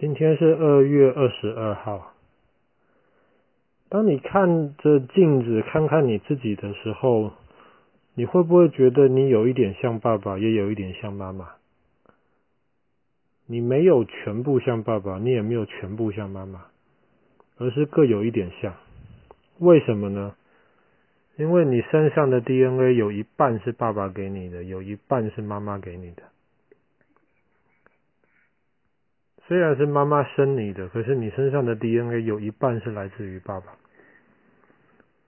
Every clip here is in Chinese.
今天是二月二十二号。当你看着镜子，看看你自己的时候，你会不会觉得你有一点像爸爸，也有一点像妈妈？你没有全部像爸爸，你也没有全部像妈妈，而是各有一点像。为什么呢？因为你身上的 DNA 有一半是爸爸给你的，有一半是妈妈给你的。虽然是妈妈生你的，可是你身上的 DNA 有一半是来自于爸爸。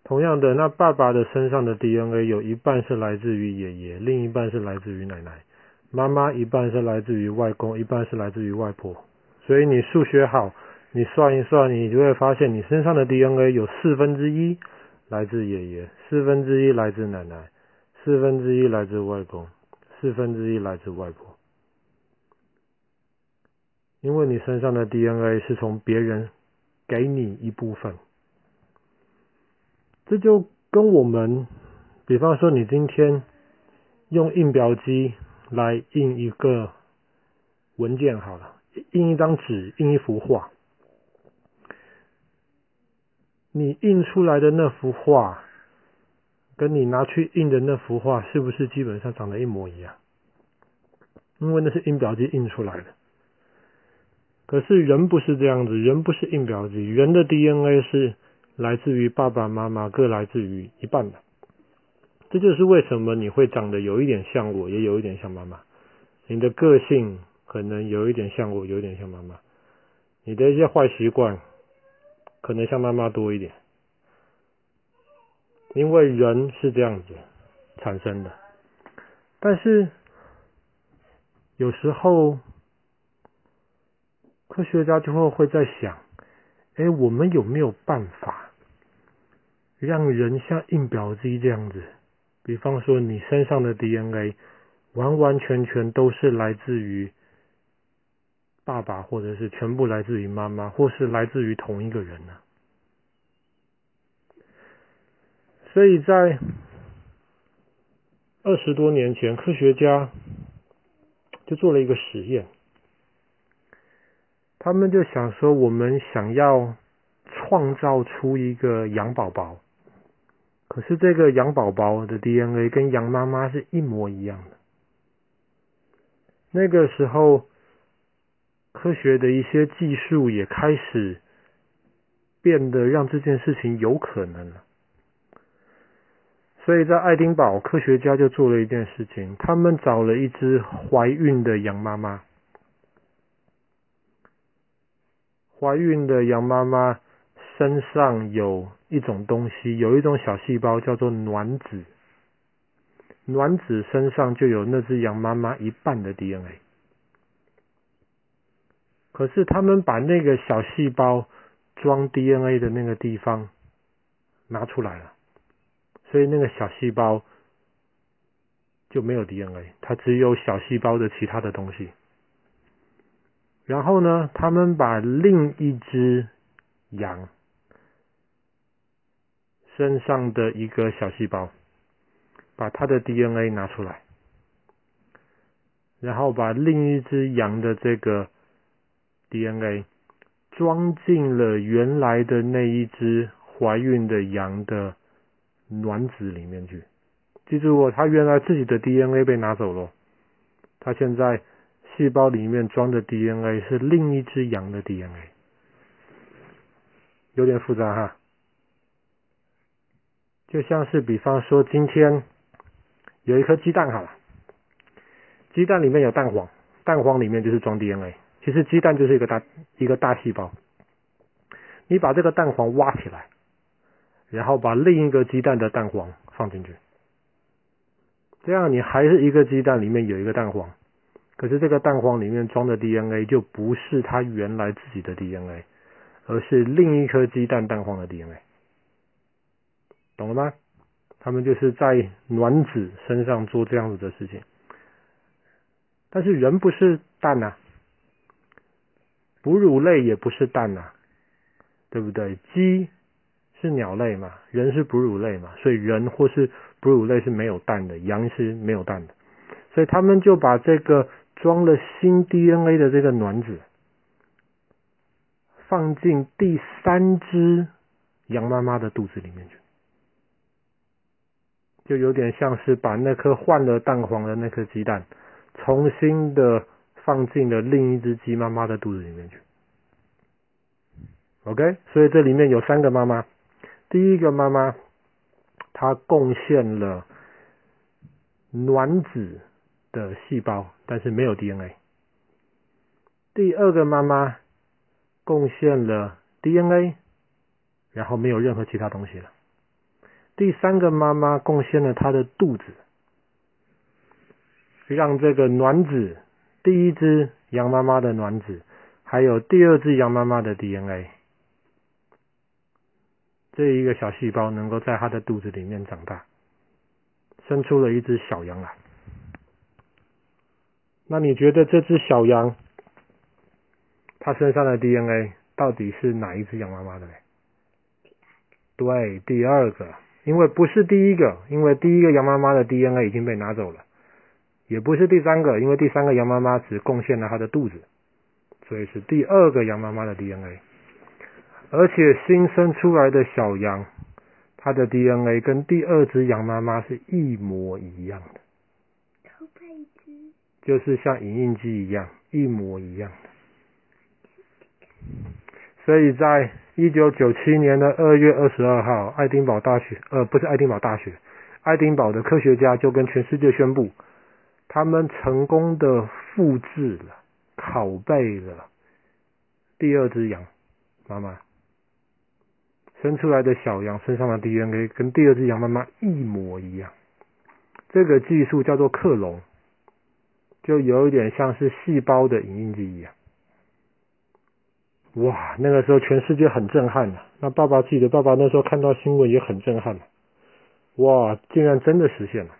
同样的，那爸爸的身上的 DNA 有一半是来自于爷爷，另一半是来自于奶奶。妈妈一半是来自于外公，一半是来自于外婆。所以你数学好，你算一算，你就会发现你身上的 DNA 有四分之一来自爷爷，四分之一来自奶奶，四分之一来自外公，四分之一来自外婆。因为你身上的 DNA 是从别人给你一部分，这就跟我们，比方说你今天用印表机来印一个文件好了，印一张纸，印一幅画，你印出来的那幅画，跟你拿去印的那幅画，是不是基本上长得一模一样？因为那是印表机印出来的。可是人不是这样子，人不是印表机，人的 DNA 是来自于爸爸妈妈，各来自于一半的。这就是为什么你会长得有一点像我，也有一点像妈妈。你的个性可能有一点像我，有一点像妈妈。你的一些坏习惯可能像妈妈多一点，因为人是这样子产生的。但是有时候。科学家就会会在想，哎，我们有没有办法让人像印表机这样子？比方说，你身上的 DNA 完完全全都是来自于爸爸，或者是全部来自于妈妈，或是来自于同一个人呢？所以在二十多年前，科学家就做了一个实验。他们就想说，我们想要创造出一个羊宝宝，可是这个羊宝宝的 DNA 跟羊妈妈是一模一样的。那个时候，科学的一些技术也开始变得让这件事情有可能了。所以在爱丁堡，科学家就做了一件事情，他们找了一只怀孕的羊妈妈。怀孕的羊妈妈身上有一种东西，有一种小细胞叫做卵子。卵子身上就有那只羊妈妈一半的 DNA。可是他们把那个小细胞装 DNA 的那个地方拿出来了，所以那个小细胞就没有 DNA，它只有小细胞的其他的东西。然后呢，他们把另一只羊身上的一个小细胞，把它的 DNA 拿出来，然后把另一只羊的这个 DNA 装进了原来的那一只怀孕的羊的卵子里面去。记住哦，他原来自己的 DNA 被拿走了，他现在。细胞里面装的 DNA 是另一只羊的 DNA，有点复杂哈。就像是比方说，今天有一颗鸡蛋好了，鸡蛋里面有蛋黄，蛋黄里面就是装 DNA。其实鸡蛋就是一个大一个大细胞，你把这个蛋黄挖起来，然后把另一个鸡蛋的蛋黄放进去，这样你还是一个鸡蛋里面有一个蛋黄。可是这个蛋黄里面装的 DNA 就不是它原来自己的 DNA，而是另一颗鸡蛋蛋黄的 DNA，懂了吗？他们就是在卵子身上做这样子的事情。但是人不是蛋呐，哺乳类也不是蛋呐，对不对？鸡是鸟类嘛，人是哺乳类嘛，所以人或是哺乳类是没有蛋的，羊是没有蛋的，所以他们就把这个。装了新 DNA 的这个卵子，放进第三只羊妈妈的肚子里面去，就有点像是把那颗换了蛋黄的那颗鸡蛋，重新的放进了另一只鸡妈妈的肚子里面去。OK，所以这里面有三个妈妈，第一个妈妈她贡献了卵子的细胞，但是没有 DNA。第二个妈妈贡献了 DNA，然后没有任何其他东西了。第三个妈妈贡献了她的肚子，让这个卵子，第一只羊妈妈的卵子，还有第二只羊妈妈的 DNA，这一个小细胞能够在她的肚子里面长大，生出了一只小羊来。那你觉得这只小羊？它身上的 DNA 到底是哪一只羊妈妈的呢？对，第二个，因为不是第一个，因为第一个羊妈妈的 DNA 已经被拿走了，也不是第三个，因为第三个羊妈妈只贡献了它的肚子，所以是第二个羊妈妈的 DNA，而且新生出来的小羊，它的 DNA 跟第二只羊妈妈是一模一样的，就是像影印机一样，一模一样的。所以在一九九七年的二月二十二号，爱丁堡大学，呃，不是爱丁堡大学，爱丁堡的科学家就跟全世界宣布，他们成功的复制了、拷贝了第二只羊妈妈生出来的小羊身上的 DNA 跟第二只羊妈妈一模一样。这个技术叫做克隆，就有一点像是细胞的影印机一样。哇，那个时候全世界很震撼啊，那爸爸记得，爸爸那时候看到新闻也很震撼。哇，竟然真的实现了！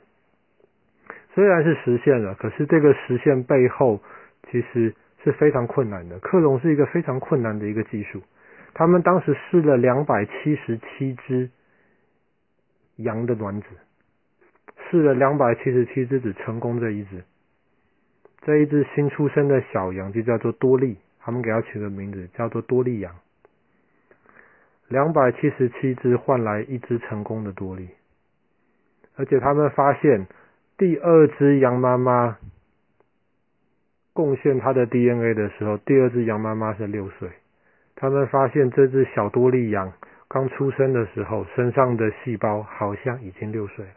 虽然是实现了，可是这个实现背后其实是非常困难的。克隆是一个非常困难的一个技术。他们当时试了两百七十七只羊的卵子，试了两百七十七只，只成功这一只。这一只新出生的小羊就叫做多利。他们给它取个名字叫做多利羊，两百七十七只换来一只成功的多利，而且他们发现第二只羊妈妈贡献它的 DNA 的时候，第二只羊妈妈是六岁。他们发现这只小多利羊刚出生的时候，身上的细胞好像已经六岁了，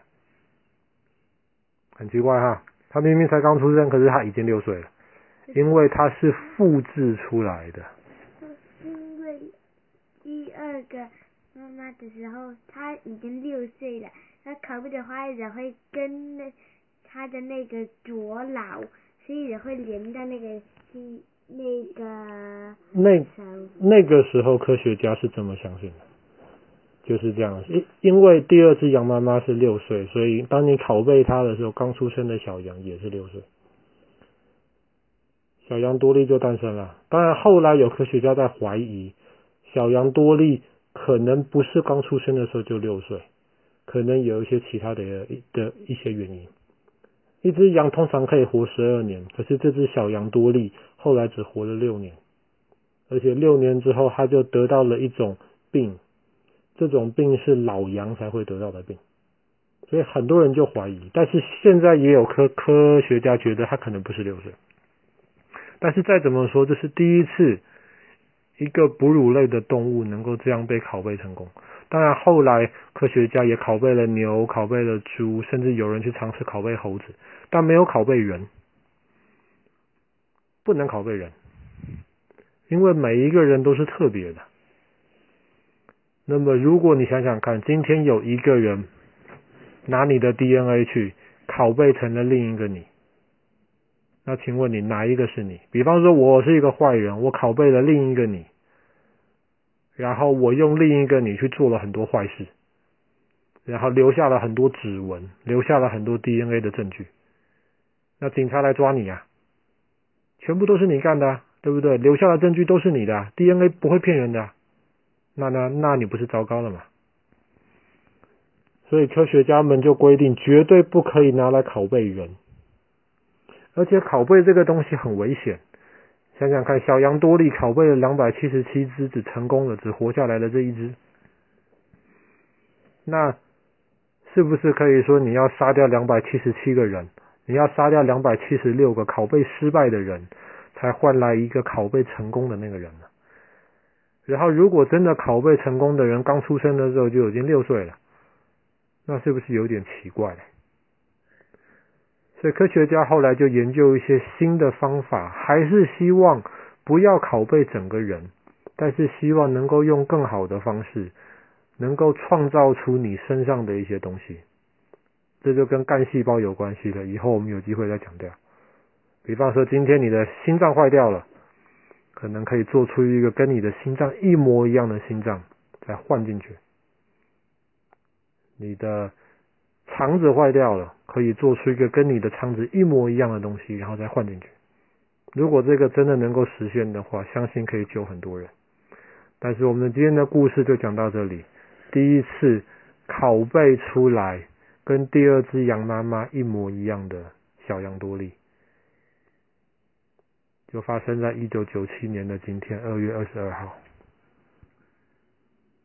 很奇怪哈，他明明才刚出生，可是他已经六岁了。因为他是复制出来的。因为第二个妈妈的时候，他已经六岁了，他拷贝的话也会跟那他的那个左脑，所以也会连到那个那个。那那个时候科学家是怎么相信的？就是这样，因因为第二只羊妈妈是六岁，所以当你拷贝它的时候，刚出生的小羊也是六岁。小羊多利就诞生了。当然，后来有科学家在怀疑，小羊多利可能不是刚出生的时候就六岁，可能有一些其他的的一些原因。一只羊通常可以活十二年，可是这只小羊多利后来只活了六年，而且六年之后它就得到了一种病，这种病是老羊才会得到的病，所以很多人就怀疑。但是现在也有科科学家觉得他可能不是六岁。但是再怎么说，这是第一次一个哺乳类的动物能够这样被拷贝成功。当然，后来科学家也拷贝了牛、拷贝了猪，甚至有人去尝试拷贝猴子，但没有拷贝人，不能拷贝人，因为每一个人都是特别的。那么，如果你想想看，今天有一个人拿你的 DNA 去拷贝成了另一个你。那请问你哪一个是你？比方说，我是一个坏人，我拷贝了另一个你，然后我用另一个你去做了很多坏事，然后留下了很多指纹，留下了很多 DNA 的证据。那警察来抓你啊，全部都是你干的，对不对？留下的证据都是你的，DNA 不会骗人的。那那那你不是糟糕了吗？所以科学家们就规定，绝对不可以拿来拷贝人。而且拷贝这个东西很危险，想想看，小羊多利拷贝了两百七十七只，只成功了，只活下来了这一只。那是不是可以说你要杀掉两百七十七个人，你要杀掉两百七十六个拷贝失败的人，才换来一个拷贝成功的那个人呢？然后，如果真的拷贝成功的人刚出生的时候就已经六岁了，那是不是有点奇怪？所以科学家后来就研究一些新的方法，还是希望不要拷贝整个人，但是希望能够用更好的方式，能够创造出你身上的一些东西。这就跟干细胞有关系了，以后我们有机会再讲掉。比方说，今天你的心脏坏掉了。可能可以做出一个跟你的心脏一模一样的心脏，再换进去。你的肠子坏掉了，可以做出一个跟你的肠子一模一样的东西，然后再换进去。如果这个真的能够实现的话，相信可以救很多人。但是我们今天的故事就讲到这里。第一次拷贝出来跟第二只羊妈妈一模一样的小羊多利。就发生在一九九七年的今天，二月二十二号。